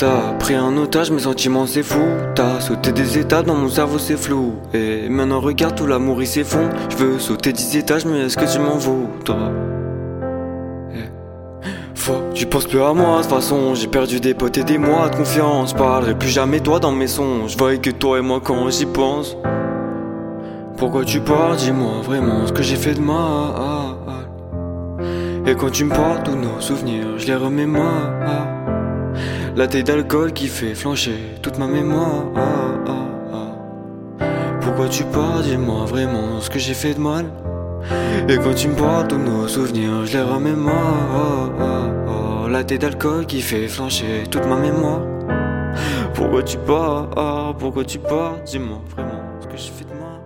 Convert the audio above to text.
T'as pris un otage, mes sentiments c'est fou. T'as sauté des états, dans mon cerveau c'est flou. Et maintenant regarde tout l'amour il s'effondre. Je veux sauter 10 étages, mais est-ce que tu m'en voudras? Eh. Faut, tu penses plus à moi de toute façon. J'ai perdu des potes et des mois de confiance. Parlerai plus jamais toi dans mes songes. Je vois que toi et moi quand j'y pense. Pourquoi tu pars Dis-moi vraiment ce que j'ai fait de mal. Et quand tu me parles, tous nos souvenirs, je les remémore. La taille d'alcool qui fait flancher toute ma mémoire. Pourquoi tu pars Dis-moi vraiment ce que j'ai fait de mal? Et quand tu me parles, tous nos souvenirs, je les remémore. La taille d'alcool qui fait flancher toute ma mémoire. Pourquoi tu pars Pourquoi tu pars Dis-moi vraiment ce que j'ai fait de mal.